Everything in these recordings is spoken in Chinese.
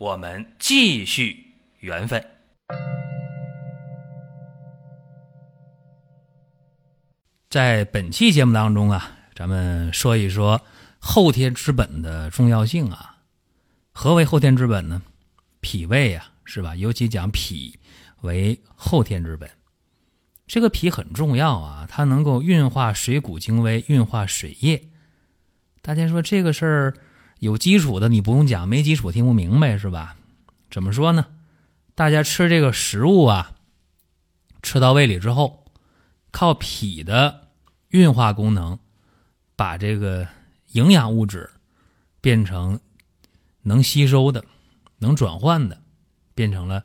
我们继续缘分。在本期节目当中啊，咱们说一说后天之本的重要性啊。何为后天之本呢？脾胃啊，是吧？尤其讲脾为后天之本，这个脾很重要啊，它能够运化水谷精微，运化水液。大家说这个事儿有基础的，你不用讲；没基础听不明白，是吧？怎么说呢？大家吃这个食物啊，吃到胃里之后，靠脾的运化功能，把这个营养物质变成能吸收的、能转换的，变成了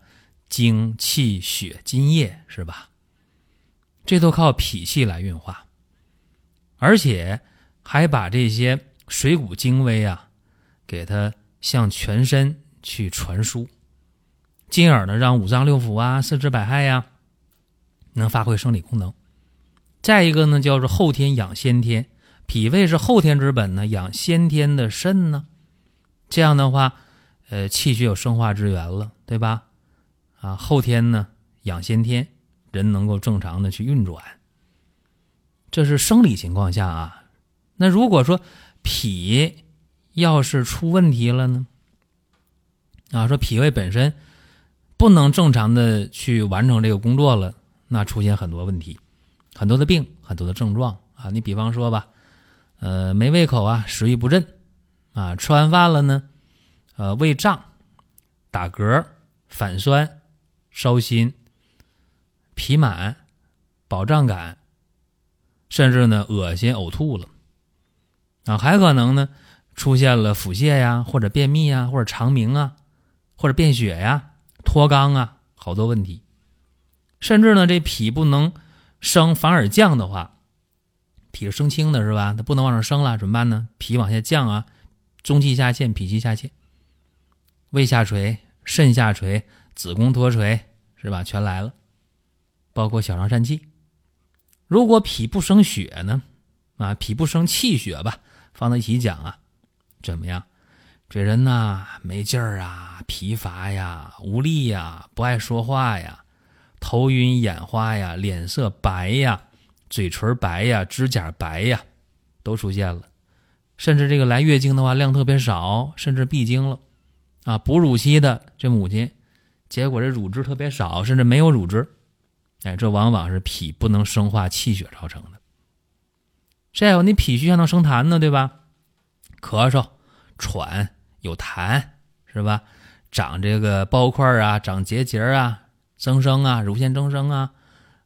精气血津液，是吧？这都靠脾气来运化，而且还把这些水谷精微啊，给它向全身去传输。进而呢，让五脏六腑啊、四肢百骸呀，能发挥生理功能。再一个呢，叫做后天养先天，脾胃是后天之本呢，养先天的肾呢。这样的话，呃，气血有生化之源了，对吧？啊，后天呢养先天，人能够正常的去运转。这是生理情况下啊。那如果说脾要是出问题了呢？啊，说脾胃本身。不能正常的去完成这个工作了，那出现很多问题，很多的病，很多的症状啊。你比方说吧，呃，没胃口啊，食欲不振啊，吃完饭了呢，呃，胃胀、打嗝、反酸、烧心、脾满、饱胀感，甚至呢，恶心、呕吐了啊，还可能呢，出现了腹泻呀，或者便秘呀，或者肠鸣啊，或者便血呀。脱肛啊，好多问题，甚至呢，这脾不能升反而降的话，脾是升清的是吧？它不能往上升了，怎么办呢？脾往下降啊，中气下陷，脾气下陷，胃下垂，肾下垂，子宫脱垂，是吧？全来了，包括小肠疝气。如果脾不生血呢？啊，脾不生气血吧，放在一起讲啊，怎么样？这人呐，没劲儿啊，疲乏呀，无力呀，不爱说话呀，头晕眼花呀，脸色白呀，嘴唇白呀，指甲白呀，都出现了。甚至这个来月经的话，量特别少，甚至闭经了。啊，哺乳期的这母亲，结果这乳汁特别少，甚至没有乳汁。哎，这往往是脾不能生化气血造成的。再有，你脾虚还能生痰呢，对吧？咳嗽、喘。有痰是吧？长这个包块啊，长结节啊，增生啊，乳腺增生啊，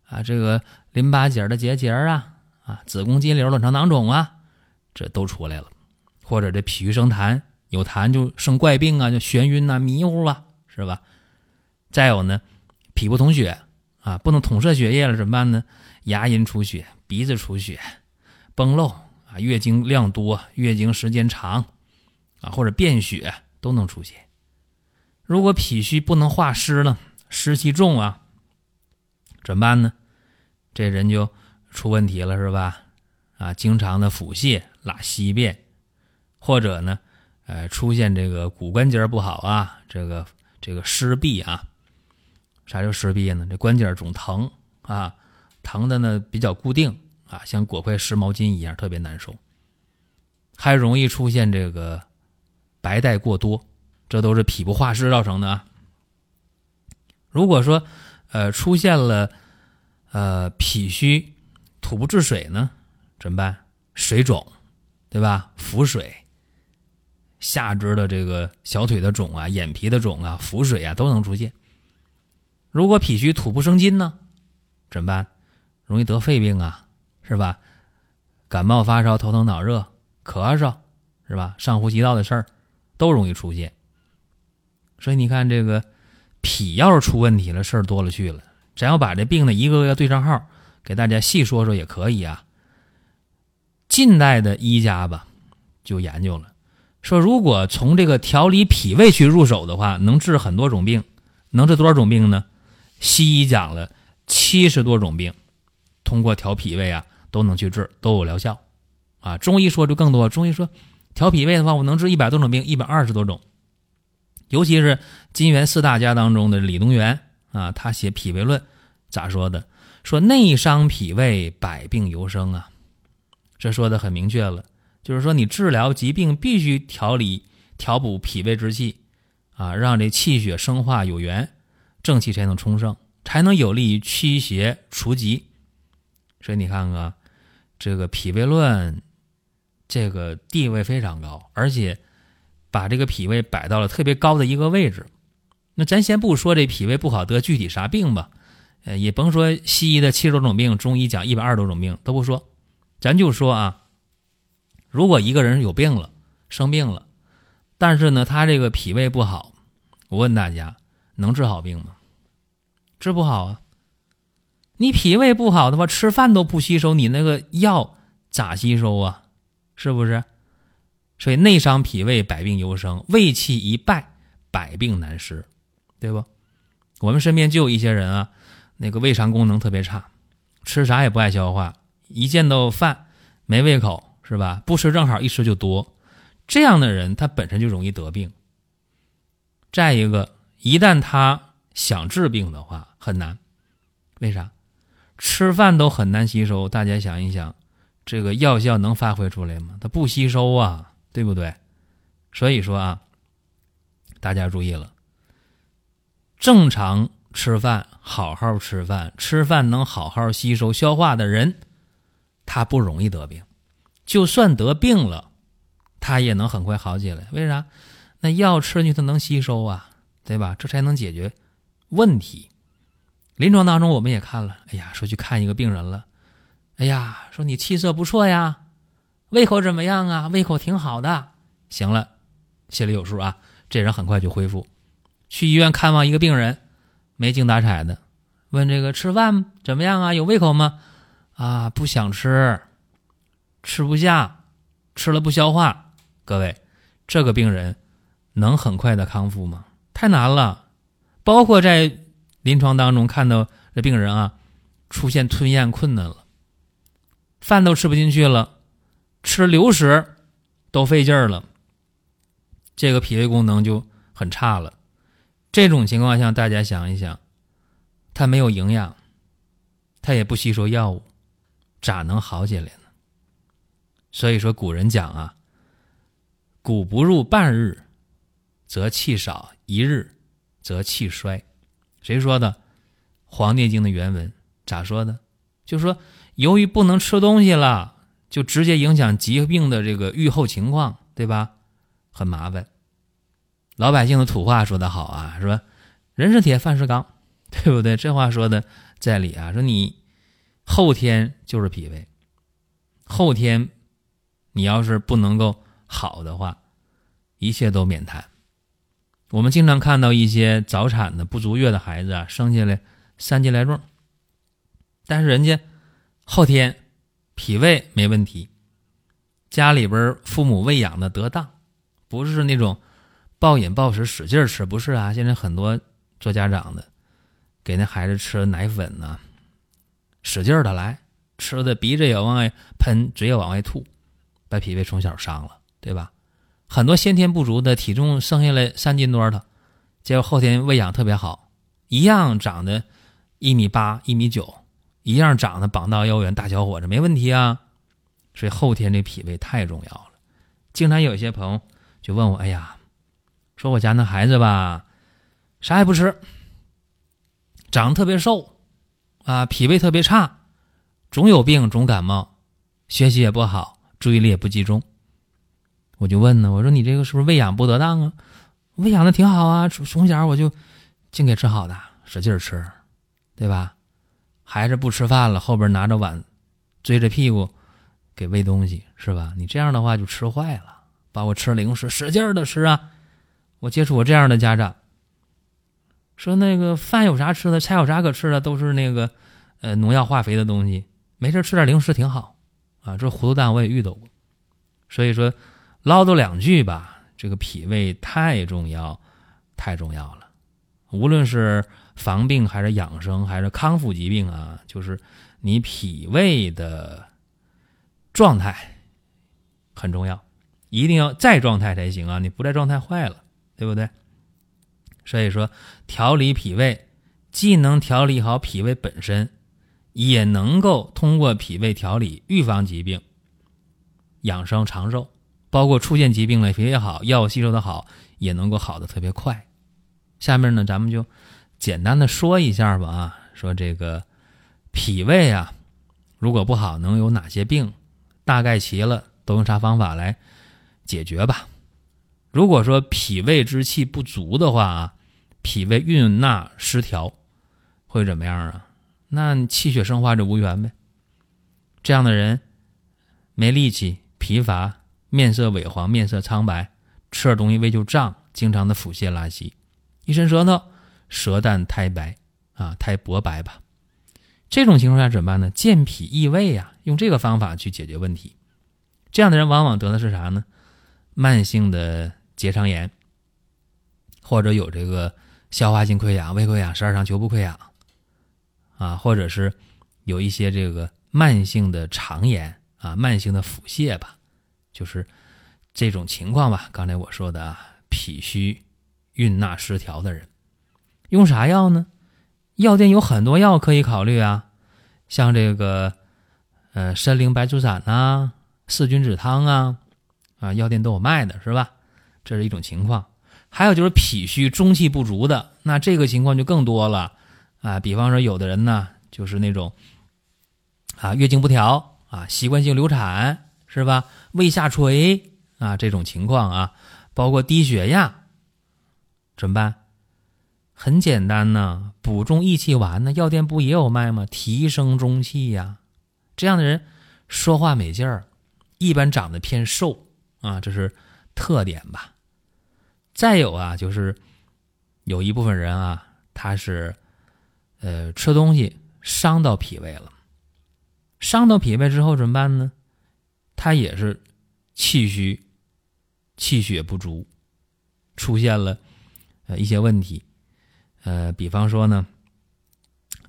啊，这个淋巴结的结节啊，啊，子宫肌瘤、卵巢囊肿啊，这都出来了。或者这脾虚生痰，有痰就生怪病啊，就眩晕呐、迷糊啊，是吧？再有呢，脾不统血啊，不能统摄血液了，怎么办呢？牙龈出血，鼻子出血，崩漏啊，月经量多，月经时间长。啊，或者便血都能出现。如果脾虚不能化湿了，湿气重啊，怎么办呢？这人就出问题了，是吧？啊，经常的腹泻、拉稀便，或者呢，呃，出现这个骨关节不好啊，这个这个湿痹啊。啥叫湿痹呢？这关节总疼啊，疼的呢比较固定啊，像裹块湿毛巾一样，特别难受。还容易出现这个。白带过多，这都是脾不化湿造成的啊。如果说，呃，出现了，呃，脾虚吐不治水呢，怎么办？水肿，对吧？腹水，下肢的这个小腿的肿啊，眼皮的肿啊，腹水啊，都能出现。如果脾虚吐不生津呢，怎么办？容易得肺病啊，是吧？感冒发烧、头疼脑热、咳嗽，是吧？上呼吸道的事儿。都容易出现，所以你看这个脾要是出问题了，事儿多了去了。咱要把这病呢一个个对上号，给大家细说说也可以啊。近代的医家吧，就研究了，说如果从这个调理脾胃去入手的话，能治很多种病。能治多少种病呢？西医讲了七十多种病，通过调脾胃啊，都能去治，都有疗效。啊，中医说就更多，中医说调脾胃的话，我能治一百多种病，一百二十多种。尤其是金元四大家当中的李东垣啊，他写《脾胃论》咋说的？说内伤脾胃，百病由生啊。这说的很明确了，就是说你治疗疾病必须调理、调补脾胃之气啊，让这气血生化有源，正气才能充盛，才能有利于驱邪除疾。所以你看看这个《脾胃论》，这个地位非常高，而且。把这个脾胃摆到了特别高的一个位置，那咱先不说这脾胃不好得具体啥病吧，呃，也甭说西医的七十多种病，中医讲一百二十多种病都不说，咱就说啊，如果一个人有病了，生病了，但是呢他这个脾胃不好，我问大家能治好病吗？治不好啊！你脾胃不好的话，吃饭都不吸收，你那个药咋吸收啊？是不是？所以内伤脾胃，百病由生；胃气一败，百病难施，对不？我们身边就有一些人啊，那个胃肠功能特别差，吃啥也不爱消化，一见到饭没胃口，是吧？不吃正好，一吃就多。这样的人他本身就容易得病。再一个，一旦他想治病的话，很难。为啥？吃饭都很难吸收。大家想一想，这个药效能发挥出来吗？它不吸收啊。对不对？所以说啊，大家注意了，正常吃饭，好好吃饭，吃饭能好好吸收消化的人，他不容易得病。就算得病了，他也能很快好起来。为啥？那药吃进去，它能吸收啊，对吧？这才能解决问题。临床当中，我们也看了，哎呀，说去看一个病人了，哎呀，说你气色不错呀。胃口怎么样啊？胃口挺好的。行了，心里有数啊。这人很快就恢复。去医院看望一个病人，没精打采的，问这个吃饭怎么样啊？有胃口吗？啊，不想吃，吃不下，吃了不消化。各位，这个病人能很快的康复吗？太难了。包括在临床当中看到这病人啊，出现吞咽困难了，饭都吃不进去了。吃流食都费劲儿了，这个脾胃功能就很差了。这种情况下，大家想一想，他没有营养，他也不吸收药物，咋能好起来呢？所以说，古人讲啊，“谷不入半日，则气少；一日，则气衰。”谁说的？《黄帝经》的原文咋说的？就说由于不能吃东西了。就直接影响疾病的这个预后情况，对吧？很麻烦。老百姓的土话说得好啊，说人是铁，饭是钢，对不对？这话说的在理啊。说你后天就是脾胃，后天你要是不能够好的话，一切都免谈。我们经常看到一些早产的不足月的孩子啊，生下来三斤来重，但是人家后天。脾胃没问题，家里边父母喂养的得当，不是那种暴饮暴食使劲吃，不是啊。现在很多做家长的，给那孩子吃奶粉呢，使劲的来吃的，鼻子也往外喷，嘴也往外吐，把脾胃从小伤了，对吧？很多先天不足的，体重生下来三斤多的，结果后天喂养特别好，一样长得一米八、一米九。一样长得膀大腰圆大小伙子没问题啊，所以后天这脾胃太重要了。经常有一些朋友就问我：“哎呀，说我家那孩子吧，啥也不吃，长得特别瘦，啊，脾胃特别差，总有病，总感冒，学习也不好，注意力也不集中。”我就问呢，我说：“你这个是不是喂养不得当啊？喂养的挺好啊，从从小我就净给吃好的，使劲吃，对吧？”孩子不吃饭了，后边拿着碗，追着屁股给喂东西，是吧？你这样的话就吃坏了，包括吃零食，使劲的吃啊！我接触过这样的家长，说那个饭有啥吃的，菜有啥可吃的，都是那个呃农药化肥的东西，没事吃点零食挺好啊。这糊涂蛋我也遇到过，所以说唠叨两句吧，这个脾胃太重要，太重要了。无论是防病还是养生还是康复疾病啊，就是你脾胃的状态很重要，一定要在状态才行啊！你不在状态坏了，对不对？所以说，调理脾胃，既能调理好脾胃本身，也能够通过脾胃调理预防疾病、养生长寿。包括出现疾病了，脾胃好，药物吸收的好，也能够好的特别快。下面呢，咱们就简单的说一下吧啊，说这个脾胃啊，如果不好，能有哪些病？大概齐了，都用啥方法来解决吧？如果说脾胃之气不足的话啊。脾胃运纳失调会怎么样啊？那气血生化就无源呗。这样的人没力气、疲乏、面色萎黄、面色苍白，吃点东西胃就胀，经常的腹泻拉稀，一伸舌头，舌淡苔白啊，苔薄白吧。这种情况下怎么办呢？健脾益胃呀，用这个方法去解决问题。这样的人往往得的是啥呢？慢性的结肠炎，或者有这个。消化性溃疡、胃溃疡、十二肠球部溃疡，啊，或者是有一些这个慢性的肠炎啊、慢性的腹泻吧，就是这种情况吧。刚才我说的啊，脾虚运纳失调的人，用啥药呢？药店有很多药可以考虑啊，像这个呃参苓白术散呐、四君子汤啊，啊，药店都有卖的，是吧？这是一种情况。还有就是脾虚中气不足的，那这个情况就更多了啊。比方说，有的人呢，就是那种啊月经不调啊，习惯性流产是吧？胃下垂啊这种情况啊，包括低血压，怎么办？很简单呢，补中益气丸呢，药店不也有卖吗？提升中气呀。这样的人说话没劲儿，一般长得偏瘦啊，这是特点吧。再有啊，就是有一部分人啊，他是呃吃东西伤到脾胃了，伤到脾胃之后怎么办呢？他也是气虚、气血不足，出现了呃一些问题。呃，比方说呢，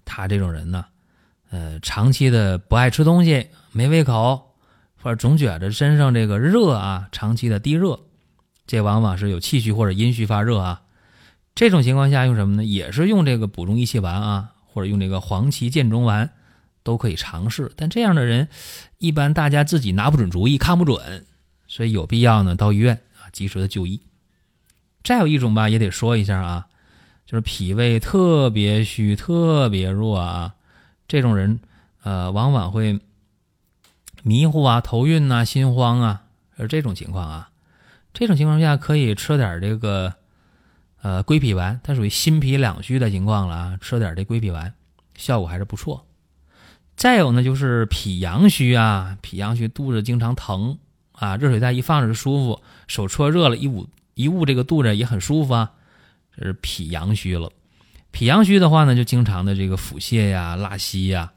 他这种人呢，呃，长期的不爱吃东西，没胃口，或者总觉得身上这个热啊，长期的低热。这往往是有气虚或者阴虚发热啊，这种情况下用什么呢？也是用这个补中益气丸啊，或者用这个黄芪健中丸，都可以尝试。但这样的人，一般大家自己拿不准主意，看不准，所以有必要呢到医院啊及时的就医。再有一种吧，也得说一下啊，就是脾胃特别虚、特别弱啊，这种人呃往往会迷糊啊、头晕呐、心慌啊，是这种情况啊。这种情况下可以吃点这个，呃，归脾丸，它属于心脾两虚的情况了啊，吃点这归脾丸，效果还是不错。再有呢，就是脾阳虚啊，脾阳虚肚子经常疼啊，热水袋一放着就舒服，手搓热了一捂一捂这个肚子也很舒服啊，这是脾阳虚了。脾阳虚的话呢，就经常的这个腹泻呀、拉稀呀，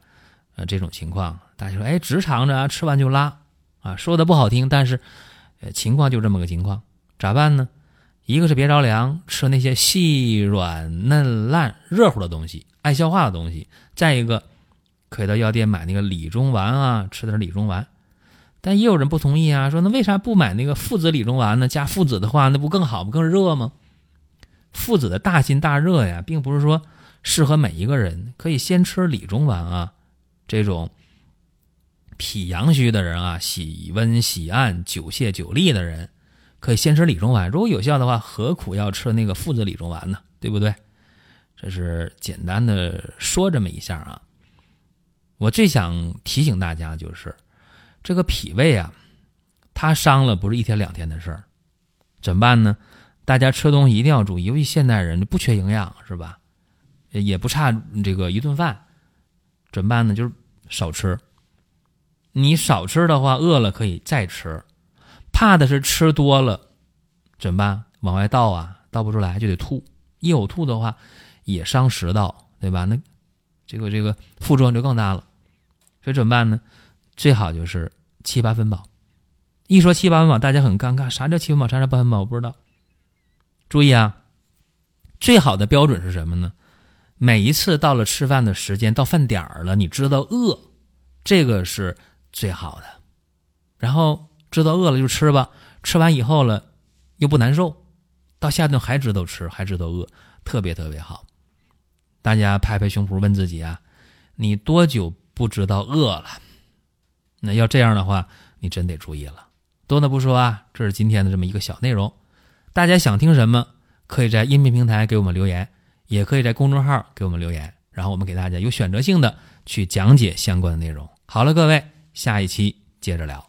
呃，这种情况，大家说，哎，直肠着吃完就拉啊，说的不好听，但是。呃情况就这么个情况，咋办呢？一个是别着凉，吃那些细软嫩烂、热乎的东西，爱消化的东西；再一个，可以到药店买那个理中丸啊，吃点理中丸。但也有人不同意啊，说那为啥不买那个附子理中丸呢？加附子的话，那不更好吗？更热吗？附子的大辛大热呀，并不是说适合每一个人，可以先吃理中丸啊，这种。脾阳虚的人啊，喜温喜暗、久泻久痢的人，可以先吃理中丸。如果有效的话，何苦要吃那个附子理中丸呢？对不对？这是简单的说这么一下啊。我最想提醒大家就是，这个脾胃啊，它伤了不是一天两天的事儿，怎么办呢？大家吃东西一定要注意，尤其现代人不缺营养是吧？也不差这个一顿饭，怎么办呢？就是少吃。你少吃的话，饿了可以再吃，怕的是吃多了怎么办？往外倒啊，倒不出来就得吐。一呕吐的话，也伤食道，对吧？那这个这个副作用就更大了。所以怎么办呢？最好就是七八分饱。一说七八分饱，大家很尴尬，啥叫七分饱？啥叫八分饱？我不知道。注意啊，最好的标准是什么呢？每一次到了吃饭的时间，到饭点儿了，你知道饿，这个是最好的。然后知道饿了就吃吧，吃完以后了又不难受，到下顿还知道吃，还知道饿，特别特别好。大家拍拍胸脯问自己啊，你多久不知道饿了？那要这样的话，你真得注意了。多的不说啊，这是今天的这么一个小内容。大家想听什么，可以在音频平台给我们留言，也可以在公众号给我们留言，然后我们给大家有选择性的去讲解相关的内容。好了，各位，下一期接着聊。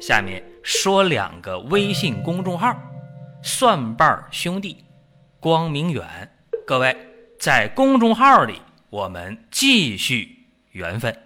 下面说两个微信公众号：蒜瓣兄弟、光明远。各位在公众号里，我们继续缘分。